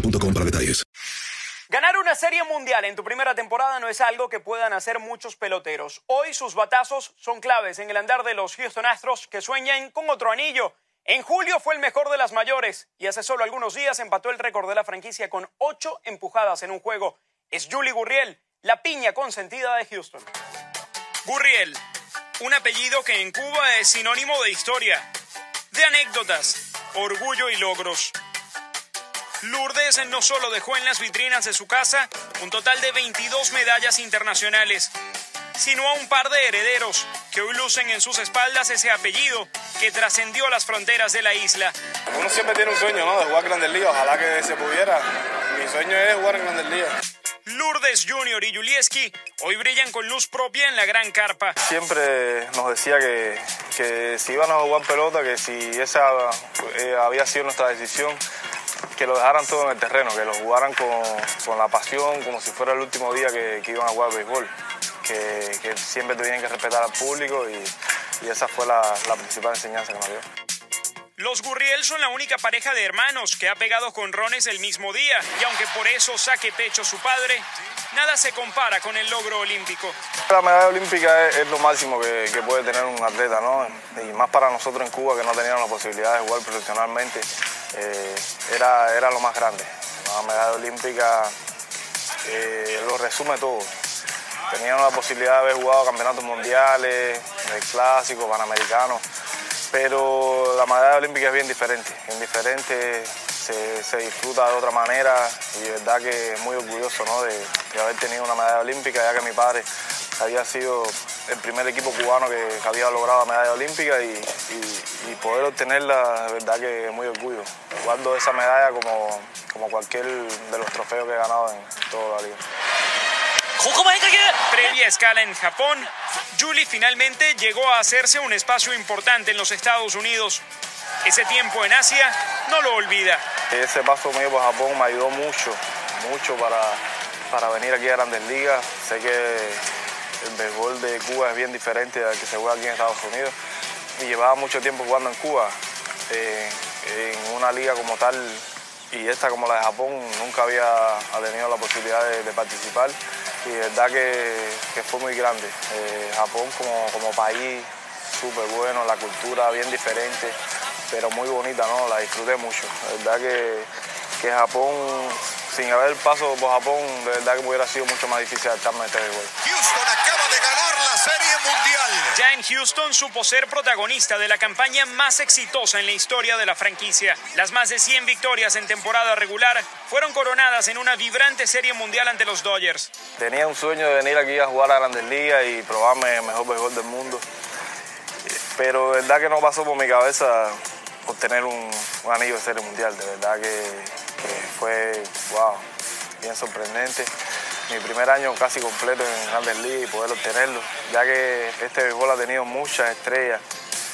boostmobile.com para detalles. Ganar una serie mundial en tu primera temporada no es algo que puedan hacer muchos peloteros. Hoy sus batazos son claves en el andar de los Houston Astros que sueñan con otro anillo. En julio fue el mejor de las mayores y hace solo algunos días empató el récord de la franquicia con ocho empujadas en un juego. Es Julie Gurriel, la piña consentida de Houston. Gurriel, un apellido que en Cuba es sinónimo de historia, de anécdotas, orgullo y logros. Lourdes no solo dejó en las vitrinas de su casa un total de 22 medallas internacionales, sino a un par de herederos que hoy lucen en sus espaldas ese apellido que trascendió las fronteras de la isla. Uno siempre tiene un sueño, ¿no? De jugar Grandes Ligas. Ojalá que se pudiera. Mi sueño es jugar en Grandes Ligas. Lourdes Jr. y Julieski hoy brillan con luz propia en la gran carpa. Siempre nos decía que, que si iban a jugar pelota, que si esa eh, había sido nuestra decisión, que lo dejaran todo en el terreno, que lo jugaran con, con la pasión, como si fuera el último día que, iban a jugar béisbol. Que, siempre tenían que respetar al público y, y esa fue la, la principal enseñanza que nos dio. Los Gurriel son la única pareja de hermanos que ha pegado con rones el mismo día y aunque por eso saque pecho su padre, nada se compara con el logro olímpico. La medalla olímpica es, lo máximo que, puede tener un atleta, ¿no? Y más para nosotros en Cuba que no teníamos la posibilidad de jugar profesionalmente, eh, era, era lo más grande. La medalla olímpica eh, lo resume todo. Teníamos la posibilidad de haber jugado campeonatos mundiales, el clásico, panamericanos pero la medalla olímpica es bien diferente, bien diferente, se, se, disfruta de otra manera y de verdad que muy orgulloso ¿no? de, haber tenido una medalla olímpica, ya que mi padre había sido el primer equipo cubano que, había logrado la medalla olímpica y, y, poder obtenerla, de verdad que muy orgullo. Guardo esa medalla como, como cualquier de los trofeos que he ganado en toda la liga. Previa escala en Japón, Julie finalmente llegó a hacerse un espacio importante en los Estados Unidos. Ese tiempo en Asia no lo olvida. Ese paso mío por Japón me ayudó mucho, mucho para, para venir aquí a Grandes Ligas. Sé que el béisbol de Cuba es bien diferente al que se juega aquí en Estados Unidos. Y llevaba mucho tiempo jugando en Cuba, eh, en una liga como tal, y esta como la de Japón, nunca había tenido la posibilidad de, de participar de verdad que, que fue muy grande. Eh, Japón como, como país súper bueno, la cultura bien diferente, pero muy bonita, ¿no? La disfruté mucho. De verdad que, que Japón, sin haber paso por Japón, de verdad que hubiera sido mucho más difícil adaptarme a este béisbol. Ya en Houston supo ser protagonista de la campaña más exitosa en la historia de la franquicia. Las más de 100 victorias en temporada regular fueron coronadas en una vibrante serie mundial ante los Dodgers. Tenía un sueño de venir aquí a jugar a Grandes Ligas y probarme el mejor béisbol del mundo. Pero de verdad que no pasó por mi cabeza obtener un, anillo de serie mundial. De verdad que, que fue, wow, bien sorprendente mi primer año casi completo en Grandes Ligas y poder obtenerlo, ya que este béisbol ha tenido muchas estrellas,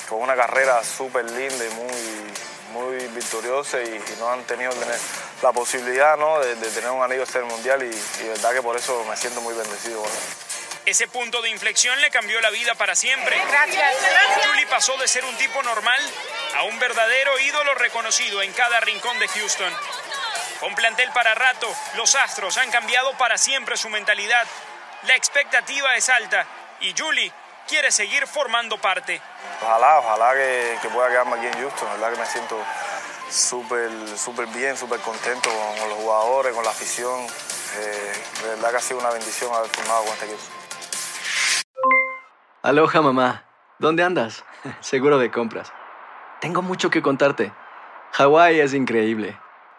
con una carrera súper linda y muy, muy victoriosa y, no han tenido la posibilidad ¿no? de, tener un anillo de ser mundial y, y, de verdad que por eso me siento muy bendecido. Ese punto de inflexión le cambió la vida para siempre. Gracias. Julie pasó de ser un tipo normal a un verdadero ídolo reconocido en cada rincón de Houston. Con plantel para rato, los Astros han cambiado para siempre su mentalidad. La expectativa es alta y Julie quiere seguir formando parte. Ojalá, ojalá que, pueda quedarme aquí en Houston. La verdad que me siento súper, súper bien, súper contento con, los jugadores, con la afición. Eh, de verdad que ha sido una bendición haber formado con este equipo. Aloha mamá, ¿dónde andas? Seguro de compras. Tengo mucho que contarte. Hawái es increíble.